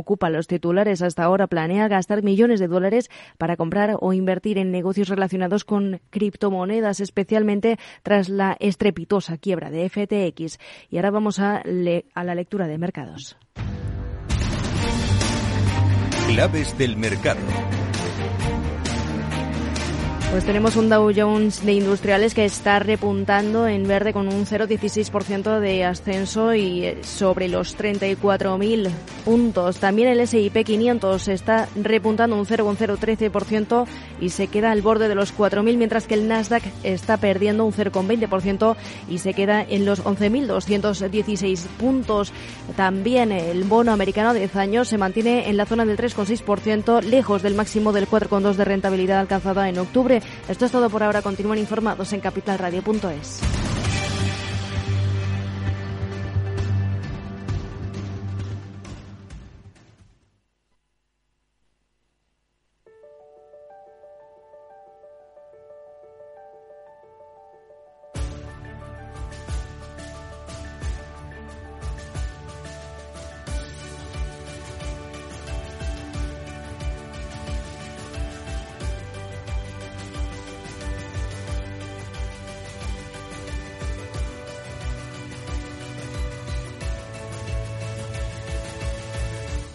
ocupa los titulares hasta ahora, planea gastar millones de dólares para comprar o invertir en negocios relacionados con criptomonedas, especialmente tras la estrepitosa quiebra de FTX. Y ahora vamos a, la lectura de mercados. Claves del mercado. Pues tenemos un Dow Jones de industriales que está repuntando en verde con un 0,16% de ascenso y eh, sobre los 34.000 puntos. También el S&P 500 está repuntando un 0,013% y se queda al borde de los 4.000, mientras que el Nasdaq está perdiendo un 0,20% y se queda en los 11.216 puntos. También el bono americano de 10 años se mantiene en la zona del 3,6%, lejos del máximo del 4,2% de rentabilidad alcanzada en octubre esto es todo por ahora. Continúen informados en capitalradio.es.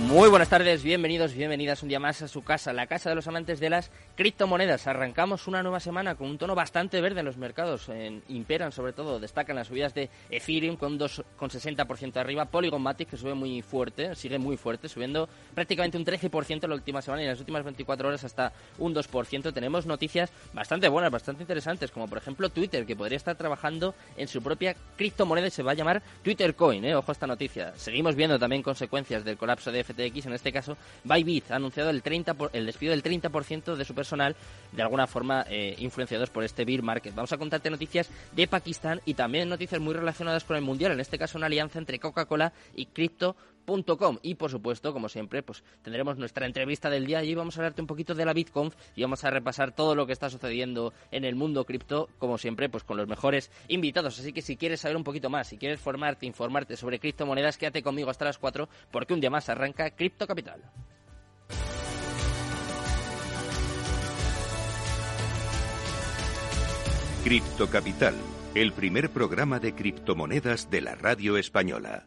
Muy buenas tardes, bienvenidos, bienvenidas un día más a su casa, la casa de los amantes de las criptomonedas. Arrancamos una nueva semana con un tono bastante verde en los mercados. En, imperan sobre todo, destacan las subidas de Ethereum con 2,60% arriba, Polygon Matic que sube muy fuerte, sigue muy fuerte, subiendo prácticamente un 13% en la última semana y en las últimas 24 horas hasta un 2%. Tenemos noticias bastante buenas, bastante interesantes, como por ejemplo Twitter, que podría estar trabajando en su propia criptomoneda y se va a llamar Twitter Coin. ¿eh? Ojo a esta noticia. Seguimos viendo también consecuencias del colapso de En este caso Bybit, ha anunciado el, 30 el despido del 30% de su personal, de alguna forma eh, influenciados por este bear market. Vamos a contarte noticias de Pakistán y también noticias muy relacionadas con el Mundial, en este caso una alianza entre Coca-Cola y Crypto y por supuesto, como siempre, pues tendremos nuestra entrevista del día y vamos a hablarte un poquito de la BitConf y vamos a repasar todo lo que está sucediendo en el mundo cripto, como siempre, pues con los mejores invitados. Así que si quieres saber un poquito más, si quieres formarte, informarte sobre criptomonedas, quédate conmigo hasta las 4 porque un día más arranca Cripto Capital. Cripto Capital, el primer programa de criptomonedas de la radio española.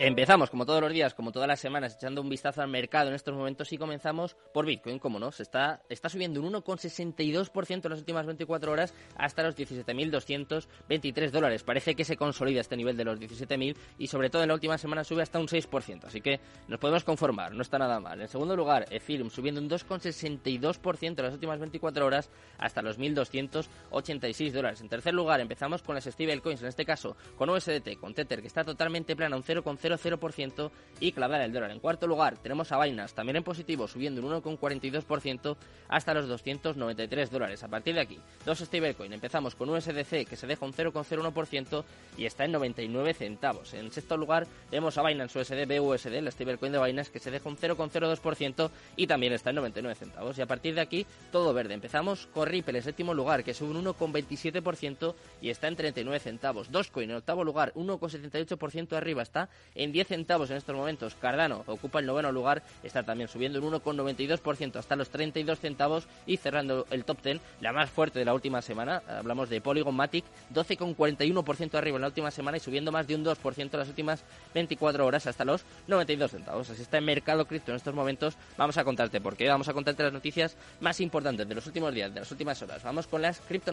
Empezamos, como todos los días, como todas las semanas, echando un vistazo al mercado en estos momentos y comenzamos por Bitcoin, como no, se está, está subiendo un 1,62% en las últimas 24 horas hasta los 17.223 dólares. Parece que se consolida este nivel de los 17.000 y sobre todo en la última semana sube hasta un 6%, así que nos podemos conformar, no está nada mal. En segundo lugar, Ethereum subiendo un 2,62% en las últimas 24 horas hasta los 1.286 dólares. En tercer lugar, empezamos con las stablecoins, en este caso con USDT, con Tether, que está totalmente plana, un 0,0 0,00% y clavar el dólar. En cuarto lugar tenemos a Binance, también en positivo, subiendo un 1,42% hasta los 293 dólares. A partir de aquí, dos stablecoin. Empezamos con USDC, que se deja un 0,01% y está en 99 centavos. En sexto lugar tenemos a Binance USD, BUSD, la stablecoin de Binance, que se deja un 0,02% y también está en 99 centavos. Y a partir de aquí, todo verde. Empezamos con Ripple en séptimo lugar, que sube un 1,27% y está en 39 centavos. Dogecoin en octavo lugar, 1,78% arriba, está en 10 centavos en estos momentos. Cardano ocupa el noveno lugar, está también subiendo un 1,92% hasta los 32 centavos y cerrando el top 10, la más fuerte de la última semana. Hablamos de Polygon Matic, 12,41% arriba en la última semana y subiendo más de un 2% en las últimas 24 horas hasta los 92 centavos. Así está el mercado cripto en estos momentos. Vamos a contarte por qué, vamos a contarte las noticias más importantes de los últimos días, de las últimas horas. Vamos con las cripto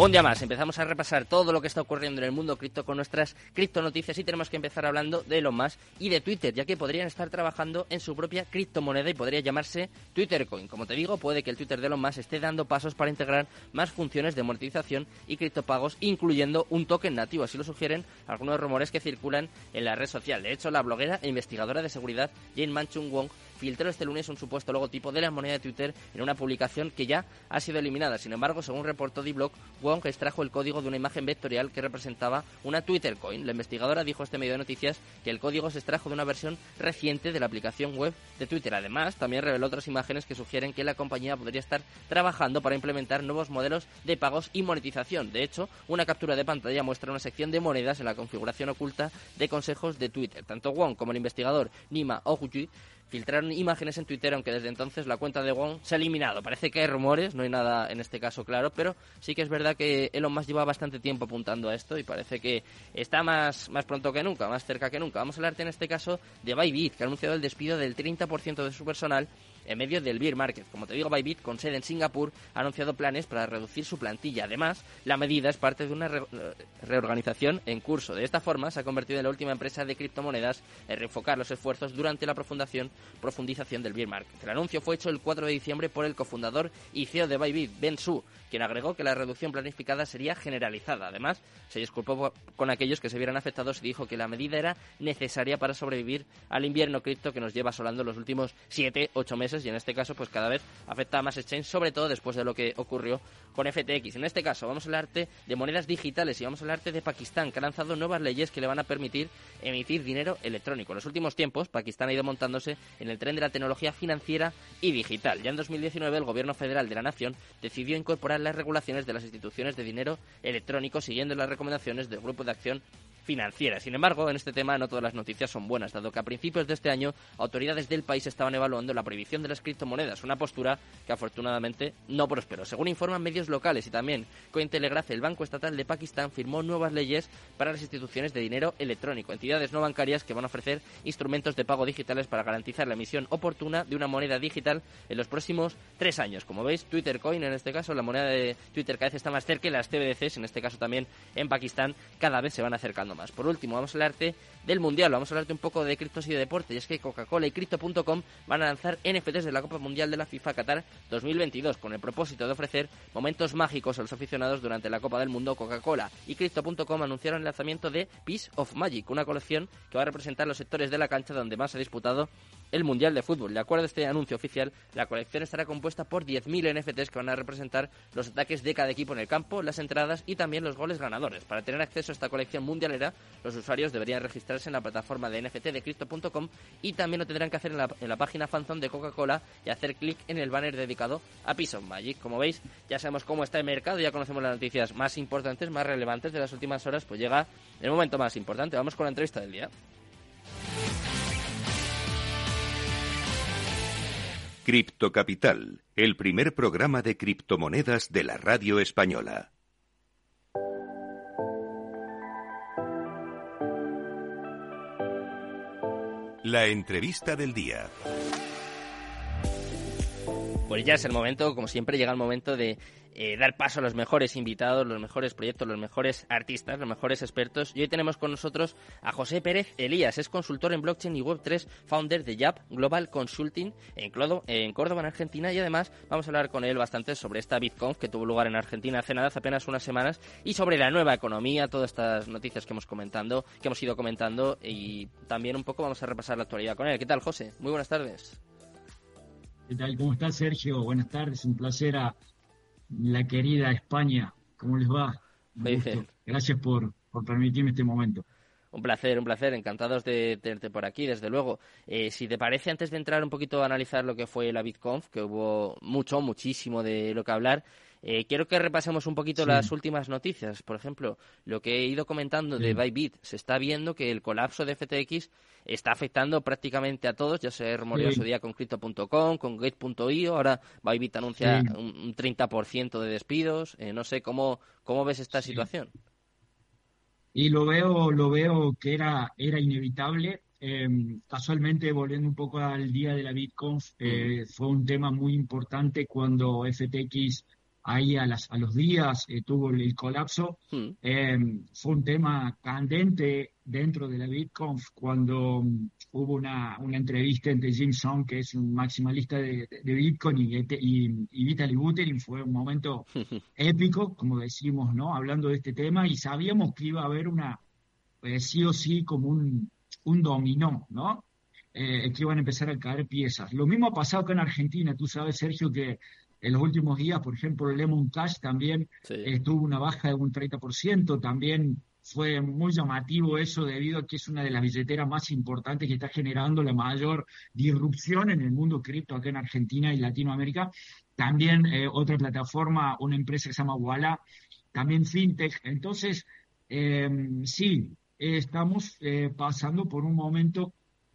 Un día más, empezamos a repasar todo lo que está ocurriendo en el mundo cripto con nuestras criptonoticias y tenemos que empezar hablando de Elon Musk y de Twitter, ya que podrían estar trabajando en su propia criptomoneda y podría llamarse Twitter Coin. Como te digo, puede que el Twitter de Elon Musk esté dando pasos para integrar más funciones de monetización y criptopagos, incluyendo un token nativo. Así lo sugieren algunos rumores que circulan en la red social. De hecho, la bloguera e investigadora de seguridad Jane Manchung Wong filtró este lunes un supuesto logotipo de la moneda de Twitter en una publicación que ya ha sido eliminada. Sin embargo, según reportó D-Block, Wong extrajo el código de una imagen vectorial que representaba una Twitter coin. La investigadora dijo a este medio de noticias que el código se extrajo de una versión reciente de la aplicación web de Twitter. Además, también reveló otras imágenes que sugieren que la compañía podría estar trabajando para implementar nuevos modelos de pagos y monetización. De hecho, una captura de pantalla muestra una sección de monedas en la configuración oculta de consejos de Twitter. Tanto Wong como el investigador Nima Ojuji filtraron imágenes en Twitter, aunque desde entonces la cuenta de Wong se ha eliminado. Parece que hay rumores, no hay nada en este caso claro, pero sí que es verdad que Elon Musk lleva bastante tiempo apuntando a esto y parece que está más, más pronto que nunca, más cerca que nunca. Vamos a hablarte en este caso de Bybit, que ha anunciado el despido del 30% de su personal en medio del beer market. Como te digo, Bybit, con sede en Singapur, ha anunciado planes para reducir su plantilla. Además, la medida es parte de una reorganización en curso. De esta forma, se ha convertido en la última empresa de criptomonedas en reenfocar los esfuerzos durante la profundización del beer market. El anuncio fue hecho el 4 de diciembre por el cofundador y CEO de Bybit, Ben Su, quien agregó que la reducción planificada sería generalizada. Además, se disculpó con aquellos que se vieran afectados y dijo que la medida era necesaria para sobrevivir al invierno cripto que nos lleva asolando los últimos 7-8 meses y en este caso pues cada vez afecta a más exchange, sobre todo después de lo que ocurrió con FTX. En este caso vamos a hablarte de monedas digitales y vamos a hablarte de Pakistán, que ha lanzado nuevas leyes que le van a permitir emitir dinero electrónico. En los últimos tiempos, Pakistán ha ido montándose en el tren de la tecnología financiera y digital. Ya en 2019 el gobierno federal de la nación decidió incorporar las regulaciones de las instituciones de dinero electrónico siguiendo las recomendaciones del Grupo de Acción financiera. Sin embargo, en este tema no todas las noticias son buenas, dado que a principios de este año autoridades del país estaban evaluando la prohibición de las criptomonedas, una postura que afortunadamente no prosperó. Según informan medios locales y también Cointelegraph, el Banco Estatal de Pakistán firmó nuevas leyes para las instituciones de dinero electrónico, entidades no bancarias que van a ofrecer instrumentos de pago digitales para garantizar la emisión oportuna de una moneda digital en los próximos tres años. Como veis, Twitter Coin, en este caso, la moneda de Twitter cada vez está más cerca y las CBDCs, en este caso también en Pakistán, cada vez se van acercando más. Por último, vamos a hablarte del Mundial, vamos a hablarte un poco de criptos y de deporte, y es que Coca-Cola y Crypto.com van a lanzar NFTs de la Copa Mundial de la FIFA Qatar 2022, con el propósito de ofrecer momentos mágicos a los aficionados durante la Copa del Mundo. Coca-Cola. Y Crypto.com anunciaron el lanzamiento de Piece of Magic, una colección que va a representar los sectores de la cancha donde más se ha disputado el Mundial de Fútbol. De acuerdo a este anuncio oficial, la colección estará compuesta por 10.000 NFTs que van a representar los ataques de cada equipo en el campo, las entradas y también los goles ganadores. Para tener acceso a esta colección mundialera, los usuarios deberían registrarse en la plataforma de NFT de Crypto.com y también lo tendrán que hacer en la, página fanzone de Coca-Cola y hacer clic en el banner dedicado a Piece Magic. Como veis, ya sabemos cómo está el mercado, ya conocemos las noticias más importantes, más relevantes de las últimas horas, pues llega el momento más importante. Vamos con la entrevista del día. Cripto Capital, el primer programa de criptomonedas de la radio española. La entrevista del día. Pues ya es el momento, como siempre, llega el momento de eh, dar paso a los mejores invitados, los mejores proyectos, los mejores artistas, los mejores expertos. Y hoy tenemos con nosotros a José Pérez Elías, es consultor en blockchain y Web3, founder de YAP Global Consulting en, en Córdoba, en Argentina. Y además vamos a hablar con él bastante sobre esta BitConf que tuvo lugar en Argentina hace nada, hace apenas unas semanas, y sobre la nueva economía, todas estas noticias que hemos comentando, que hemos ido comentando, y también un poco vamos a repasar la actualidad con él. ¿Qué tal, José? Muy buenas tardes. ¿Qué tal? ¿Cómo estás, Sergio? Buenas tardes. Un placer a la querida España. ¿Cómo les va? Gracias por, por permitirme este momento. Un placer, un placer. Encantados de tenerte por aquí, desde luego. Eh, si te parece, antes de entrar un poquito a analizar lo que fue la BitConf, que hubo mucho, muchísimo de lo que hablar, eh, quiero que repasemos un poquito las últimas noticias. Por ejemplo, lo que he ido comentando de Bybit. Se está viendo que el colapso de FTX está afectando prácticamente a todos. Ya se rumoreó su día con Crypto.com, con Gate.io. Ahora Bybit anuncia un, 30% de despidos. Eh, no sé, ¿cómo, ¿cómo ves esta situación? Y lo veo, lo veo que era, era inevitable. Em, casualmente, volviendo un poco al día de la BitConf, eh, fue un tema muy importante cuando FTX ahí a, las, a los días eh, tuvo el, colapso. Em, fue un tema candente dentro de la BitConf cuando mm, hubo una, una, entrevista entre Jim Song, que es un maximalista de, Bitcoin, y, y, y, Vitaly Buterin. Fue un momento épico, como decimos, ¿no? Hablando de este tema, y sabíamos que iba a haber una, pues, sí o sí, como un, un dominó, ¿no? eh, que iban a empezar a caer piezas. Lo mismo ha pasado acá en Argentina. Tú sabes, Sergio, que en los últimos días, por ejemplo, Lemon Cash también eh, tuvo una baja de un 30%. También fue muy llamativo eso debido a que es una de las billeteras más importantes que está generando la mayor disrupción en el mundo cripto acá en Argentina y Latinoamérica. También eh, otra plataforma, una empresa que se llama Walla, también FinTech. Entonces, em, sí, estamos eh, pasando por un momento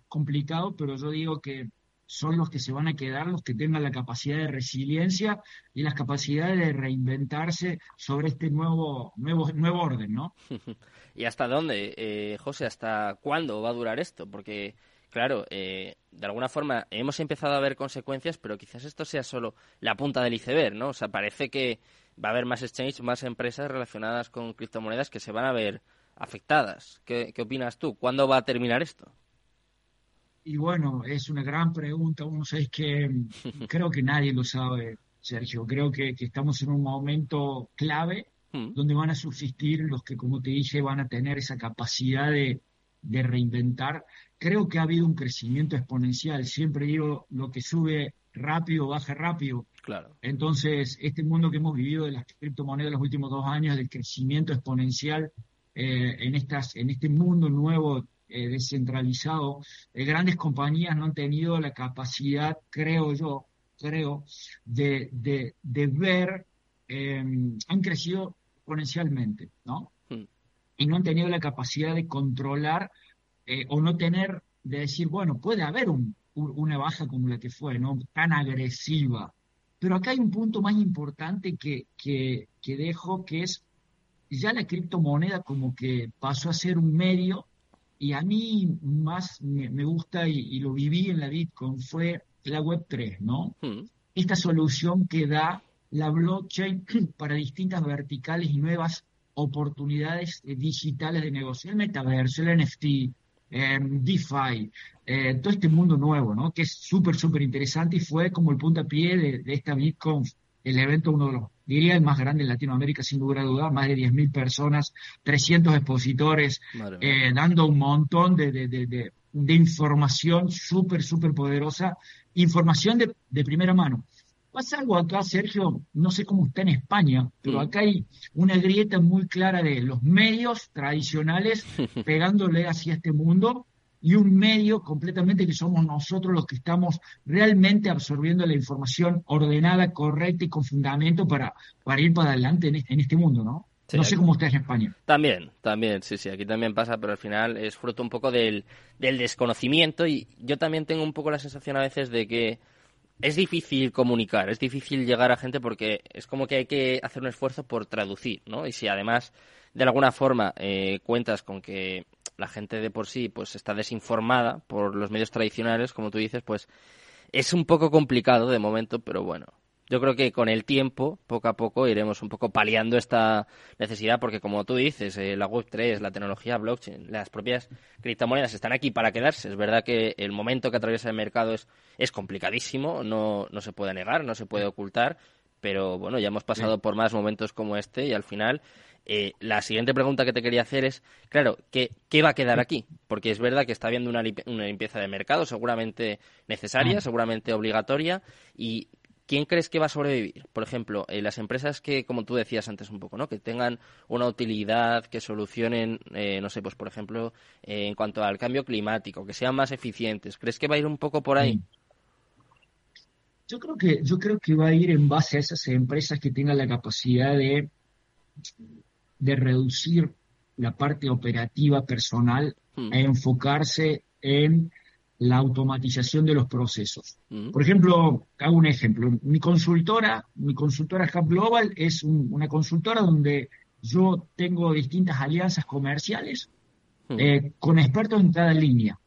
complicado, pero yo digo que son los que se van a quedar los que tengan la capacidad de resiliencia y las capacidades de reinventarse sobre este nuevo, nuevo, nuevo orden, ¿no? ¿Y hasta dónde, eh, José? ¿Hasta cuándo va a durar esto? Porque, claro, eh, de alguna forma hemos empezado a ver consecuencias, pero quizás esto sea solo la punta del iceberg, ¿no? O sea, parece que va a haber más exchange, más empresas relacionadas con criptomonedas que se van a ver afectadas. ¿Qué, qué opinas tú? ¿Cuándo va a terminar esto? Y bueno, es una gran pregunta. Uno sabe que creo que nadie lo sabe, Sergio. Creo que, estamos en un momento clave hmm. donde van a subsistir los que, como te dije, van a tener esa capacidad de, reinventar. Creo que ha habido un crecimiento exponencial. Siempre digo, lo que sube rápido, baja rápido. Claro. Entonces, este mundo que hemos vivido de las criptomonedas los últimos dos años, del crecimiento exponencial eh, en, estas, en este mundo nuevo eh, descentralizado, eh, grandes compañías no han tenido la capacidad, creo yo, creo, de, de, ver, em, han crecido exponencialmente, ¿no? Hmm. Y no han tenido la capacidad de controlar eh, o no tener, de decir, bueno, puede haber una baja como la que fue, ¿no? Tan agresiva. Pero acá hay un punto más importante que, que, que dejo, que es ya la criptomoneda como que pasó a ser un medio y a mí más me, gusta y, lo viví en la Bitcoin fue la Web3, ¿no? Hmm. Esta solución que da la blockchain para distintas verticales y nuevas oportunidades eh, digitales de negocio, el metaverso, el NFT, eh, DeFi, eh, todo este mundo nuevo, ¿no? Que es súper, súper interesante y fue como el puntapié de, de esta Bitcoin, el evento, uno de los diría el más grande en Latinoamérica, sin duda a duda, más de 10.000 personas, 300 expositores, eh, dando un montón de, de, de, de información súper, súper poderosa, información de, primera mano. Pasa algo acá, Sergio, no sé cómo está en España, pero mm. acá hay una grieta muy clara de los medios tradicionales pegándole hacia este mundo y un medio completamente que somos nosotros los que estamos realmente absorbiendo la información ordenada, correcta y con fundamento para, para ir para adelante en este, en este mundo, ¿no? no sé cómo está en España. También, también, sí, sí, aquí también pasa, pero al final es fruto un poco del, del desconocimiento y yo también tengo un poco la sensación a veces de que es difícil comunicar, es difícil llegar a gente porque es como que hay que hacer un esfuerzo por traducir, ¿no? Y si además de alguna forma eh, cuentas con que la gente de por sí pues está desinformada por los medios tradicionales, como tú dices, pues es un poco complicado de momento, pero bueno, yo creo que con el tiempo, poco a poco, iremos un poco paliando esta necesidad, porque como tú dices, eh, la Web3, la tecnología blockchain, las propias criptomonedas están aquí para quedarse. Es verdad que el momento que atraviesa el mercado es, es complicadísimo, no, no se puede negar, no se puede ocultar, pero bueno, ya hemos pasado por más momentos como este y al final eh, la siguiente pregunta que te quería hacer es, claro, ¿qué, ¿qué, va a quedar aquí? Porque es verdad que está habiendo una, limpieza de mercado, seguramente necesaria, seguramente obligatoria, y ¿quién crees que va a sobrevivir? Por ejemplo, eh, las empresas que, como tú decías antes un poco, ¿no? Que tengan una utilidad, que solucionen, eh, no sé, pues por ejemplo, en cuanto al cambio climático, que sean más eficientes. ¿Crees que va a ir un poco por ahí? Yo creo que, yo creo que va a ir en base a esas empresas que tengan la capacidad de de reducir la parte operativa personal hmm. e enfocarse en la automatización de los procesos. Hmm. Por ejemplo, hago un ejemplo. Mi consultora, mi consultora Hub Global es una consultora donde yo tengo distintas alianzas comerciales hmm. eh, con expertos en cada línea,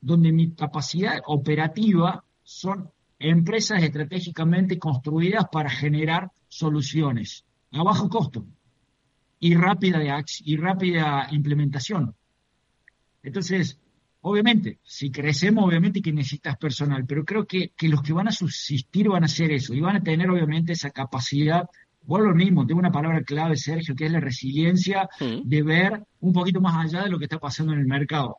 donde mi capacidad operativa son empresas estratégicamente construidas para generar soluciones a bajo costo y rápida, de, y rápida implementación. Entonces, obviamente, si crecemos, obviamente que necesitas personal, pero creo que, que los que van a subsistir van a hacer eso y van a tener obviamente esa capacidad Vuelvo lo mismo, tengo una palabra clave, Sergio, que es la resiliencia de ver un poquito más allá de lo que está pasando en el mercado.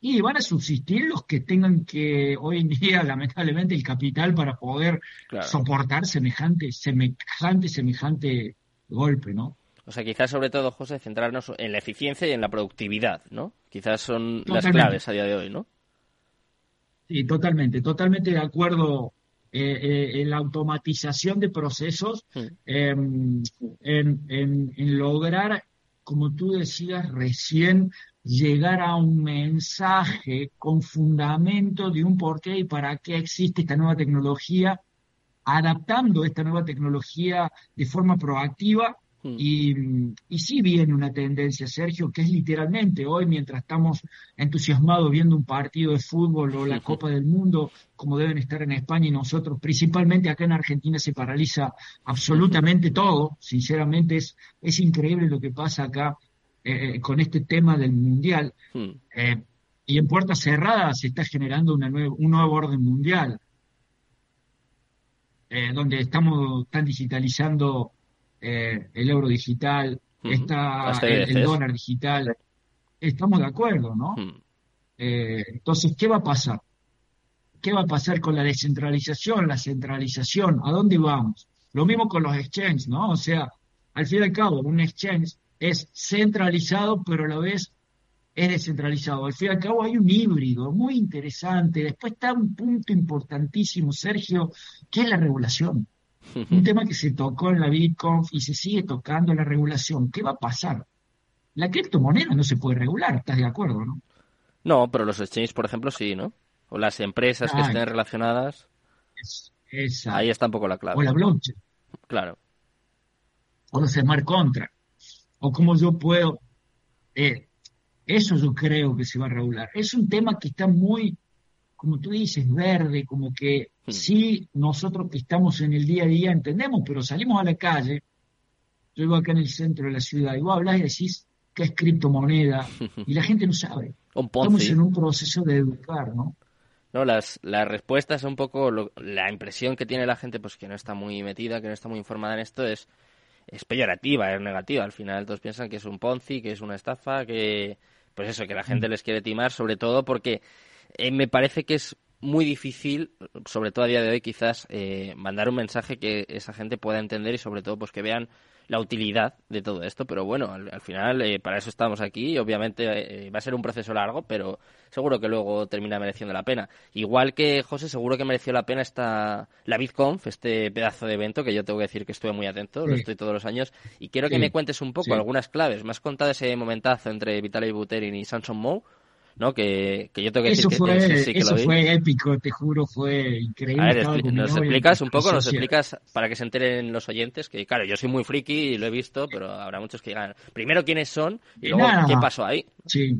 y van a subsistir los que tengan que hoy en día, lamentablemente, el capital para poder soportar semejante, semejante, semejante golpe, ¿no? O sea, quizás sobre todo, José, centrarnos en la eficiencia y en la productividad, ¿no? Quizás son las claves a día de hoy, ¿no? Sí, totalmente, totalmente de acuerdo eh, eh, en la automatización de procesos, em, en, en, lograr, como tú decías recién, llegar a un mensaje con fundamento de un por qué y para qué existe esta nueva tecnología, adaptando esta nueva tecnología de forma proactiva. Hmm. Y, y sí viene una tendencia, Sergio, que es literalmente hoy, mientras estamos entusiasmados viendo un partido de fútbol o la Copa del Mundo, como deben estar en España y nosotros, principalmente acá en Argentina se paraliza absolutamente todo. Sinceramente es, es increíble lo que pasa acá eh, con este tema del mundial. Hmm. Eh, y en puertas cerradas se está generando una un nuevo orden mundial, eh, donde estamos tan digitalizando el euro digital, está el, dólar digital. Estamos de acuerdo, ¿no? Hmm. entonces, ¿qué va a pasar? ¿Qué va a pasar con la descentralización, la centralización? ¿A dónde vamos? Lo mismo con los exchanges, ¿no? O sea, al fin y al cabo, un exchange es centralizado, pero a la vez es descentralizado. Al fin y al cabo hay un híbrido muy interesante. Después está un punto importantísimo, Sergio, que es la regulación. Un tema que se tocó en la Bitcoin y se sigue tocando la regulación. ¿Qué va a pasar? La criptomoneda no se puede regular, ¿estás de acuerdo, no? No, pero los exchanges, por ejemplo, sí, ¿no? O las empresas que estén relacionadas. ahí está un poco la clave. O la blockchain. Claro. O los smart contracts o cómo yo puedo... Eh, eso yo creo que se va a regular. Es un tema que está muy, como tú dices, verde, como que. Sí, nosotros que estamos en el día a día entendemos, pero salimos a la calle, yo vivo acá en el centro de la ciudad, y vos hablas y decís que es criptomoneda, y la gente no sabe. Estamos en un proceso de educar, ¿no? No, las, las respuestas, un poco la impresión que tiene la gente, pues que no está muy metida, que no está muy informada en esto, es es peyorativa, es negativa. Al final todos piensan que es un Ponzi, que es una estafa, que pues eso, que la gente mm. les quiere timar, sobre todo porque eh, me parece que es muy difícil, sobre todo a día de hoy, quizás eh, mandar un mensaje que esa gente pueda entender y sobre todo pues que vean la utilidad de todo esto, pero bueno, al, final eh, para eso estamos aquí. Y obviamente eh, va a ser un proceso largo, pero seguro que luego termina mereciendo la pena. Igual que José, seguro que mereció la pena esta la BitConf, este pedazo de evento que yo tengo que decir que estuve muy atento, lo estoy todos los años y quiero que me cuentes un poco algunas claves. Me has contado ese momentazo entre Vitaly Buterin y Samson Moe ¿no? Que, que yo tengo que eso decir fue, que sí, eso fue épico, te juro, fue increíble. A ver, nos explicas un poco, nos explicas para que se enteren los oyentes, que claro, yo soy muy friki y lo he visto, pero habrá muchos que digan, primero quiénes son y luego qué pasó ahí. Sí.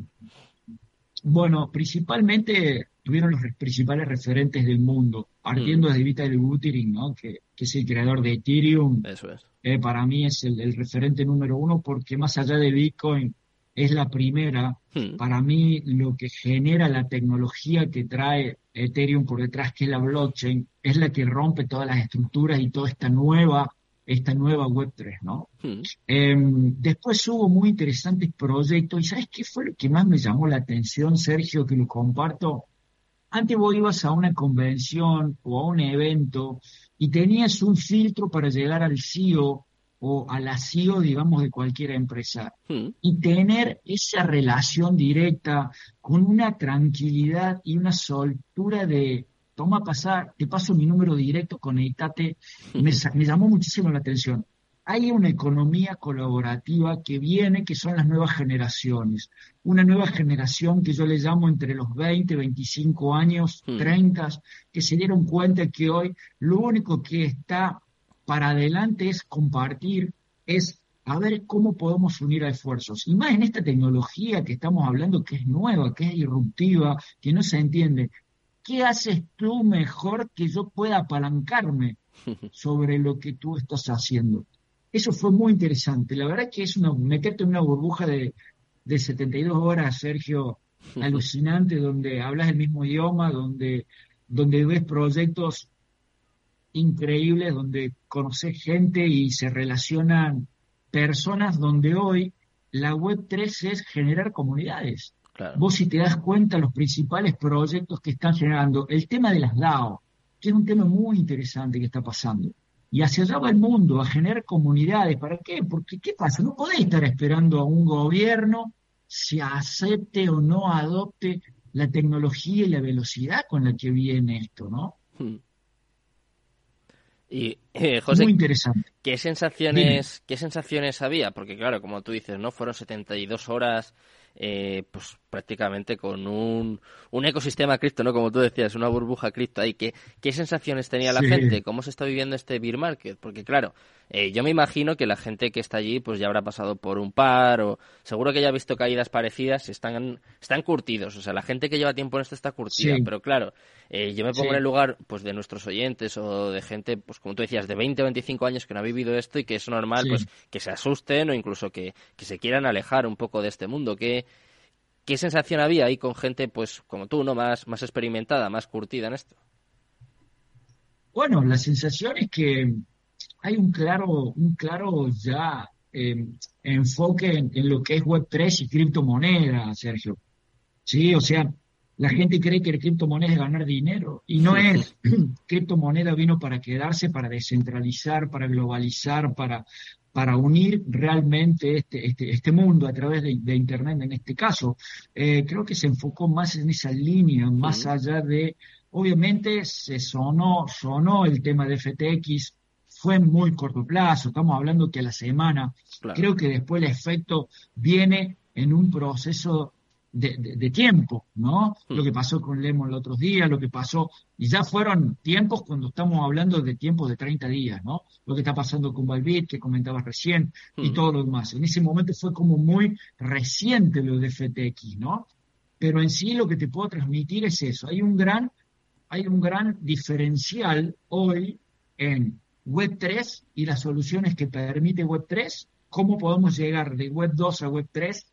Bueno, principalmente tuvieron los principales referentes del mundo, partiendo mm. de Vitalik Buterin, ¿no? Que, que, es el creador de Ethereum. Eso es. Eh, para mí es el, el referente número uno porque más allá de Bitcoin, es la primera. Hmm. Para mí, lo que genera la tecnología que trae Ethereum por detrás, que es la blockchain, es la que rompe todas las estructuras y toda esta nueva, esta nueva Web3, ¿no? Hmm. Em, después hubo muy interesantes proyectos, y ¿sabes qué fue lo que más me llamó la atención, Sergio, que lo comparto? Antes vos ibas a una convención o a un evento y tenías un filtro para llegar al CEO o al CEO, digamos, de cualquier empresa. Hmm. Y tener esa relación directa con una tranquilidad y una soltura de, toma pasar, te paso mi número directo, conectate, me, me llamó muchísimo la atención. Hay una economía colaborativa que viene, que son las nuevas generaciones. Una nueva generación que yo le llamo entre los 20, 25 años, 30, hmm. que se dieron cuenta que hoy lo único que está para adelante es compartir, es a ver cómo podemos unir esfuerzos. Y más en esta tecnología que estamos hablando, que es nueva, que es disruptiva, que no se entiende. ¿Qué haces tú mejor que yo pueda apalancarme sobre lo que tú estás haciendo? Eso fue muy interesante. La verdad que es una, meterte en una burbuja de, de 72 horas, Sergio, alucinante, donde hablas el mismo idioma, donde, donde ves proyectos increíbles donde conoces gente y se relacionan personas donde hoy la web 3 es generar comunidades. Vos si te das cuenta los principales proyectos que están generando, el tema de las DAO, que es un tema muy interesante que está pasando. Y hacia allá va el mundo, a generar comunidades. ¿Para qué? Porque, ¿qué pasa? No podés estar esperando a un gobierno si acepte o no adopte la tecnología y la velocidad con la que viene esto, ¿no? Hmm. Y eh, José, Muy interesante. ¿qué sensaciones, ¿qué sensaciones había? Porque claro, como tú dices, ¿no? Fueron 72 horas eh, pues prácticamente con un, un ecosistema cripto, ¿no? Como tú decías, una burbuja cripto ahí. ¿Qué, qué sensaciones tenía la gente? ¿Cómo se está viviendo este beer market? Porque claro, eh, yo me imagino que la gente que está allí pues ya habrá pasado por un par o seguro que ya ha visto caídas parecidas y están, están curtidos. O sea, la gente que lleva tiempo en esto está curtida. Pero claro, eh, yo me pongo en el lugar pues de nuestros oyentes o de gente, pues como tú decías, de 20 o 25 años que no ha vivido esto y que es normal pues que se asusten o incluso que, que se quieran alejar un poco de este mundo. ¿Qué, ¿Qué sensación había ahí con gente, pues, como tú, ¿no? Más, más experimentada, más curtida en esto. Bueno, la sensación es que hay un claro, un claro ya em, enfoque en, lo que es Web3 y criptomonedas, Sergio. Sí, o sea, la gente cree que el criptomoneda es ganar dinero y no es. criptomoneda vino para quedarse, para descentralizar, para globalizar, para, para unir realmente este, este, este mundo a través de, Internet en este caso. Eh, creo que se enfocó más en esa línea, más allá de, obviamente se sonó, sonó el tema de FTX, fue en muy corto plazo, estamos hablando que a la semana, creo que después el efecto viene en un proceso de, tiempo, ¿no? Mm. Lo que pasó con Lemon los otros días, lo que pasó, y ya fueron tiempos cuando estamos hablando de tiempos de 30 días, ¿no? Lo que está pasando con Balbit, que comentabas recién, y mm. todo lo demás. En ese momento fue como muy reciente lo de FTX, ¿no? Pero en sí lo que te puedo transmitir es eso. Hay un gran, hay un gran diferencial hoy en Web3 y las soluciones que permite Web3, cómo podemos llegar de Web2 a Web3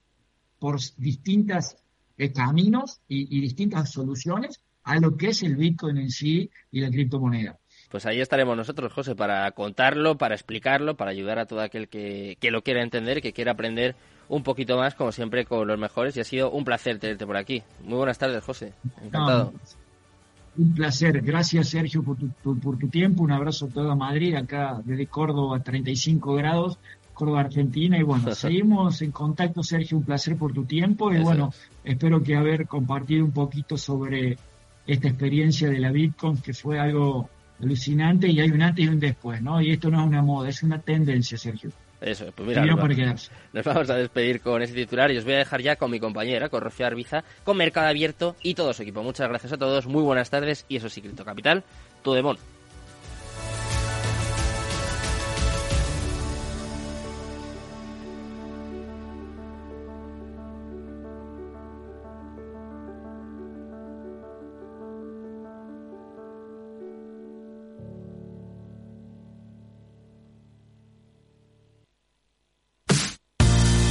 por distintos eh, caminos y, distintas soluciones a lo que es el Bitcoin en sí y la criptomoneda. Pues ahí estaremos nosotros, José, para contarlo, para explicarlo, para ayudar a todo aquel que, que lo quiera entender, que quiera aprender un poquito más, como siempre, con los mejores. Y ha sido un placer tenerte por aquí. Muy buenas tardes, José. Encantado. un placer. Gracias, Sergio, por tu, por tu tiempo. Un abrazo a toda Madrid, acá desde Córdoba a 35 grados. Córdoba, Argentina. Y bueno, seguimos en contacto, Sergio. Un placer por tu tiempo. Y bueno, espero que haber compartido un poquito sobre esta experiencia de la Bitcoin, que fue algo alucinante y hay un antes y un después, ¿no? Y esto no es una moda, es una tendencia, Sergio. Eso, pues mira, nos, nos, vamos a despedir con ese titular y os voy a dejar ya con mi compañera, con Rocío Arbiza, con Mercado Abierto y todo su equipo. Muchas gracias a todos, muy buenas tardes y eso sí, Cripto Capital, tu demon.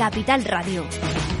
Capital Radio.